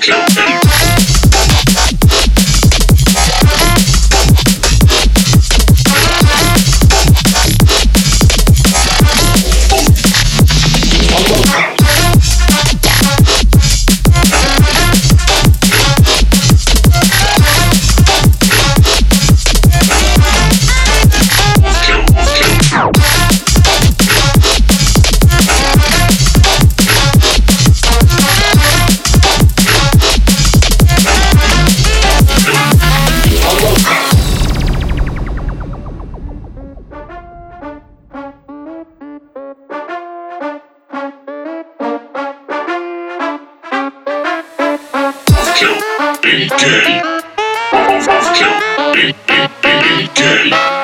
Captain. Overkill. Be gay. Overkill. Be, be, be, be. Over, be gay.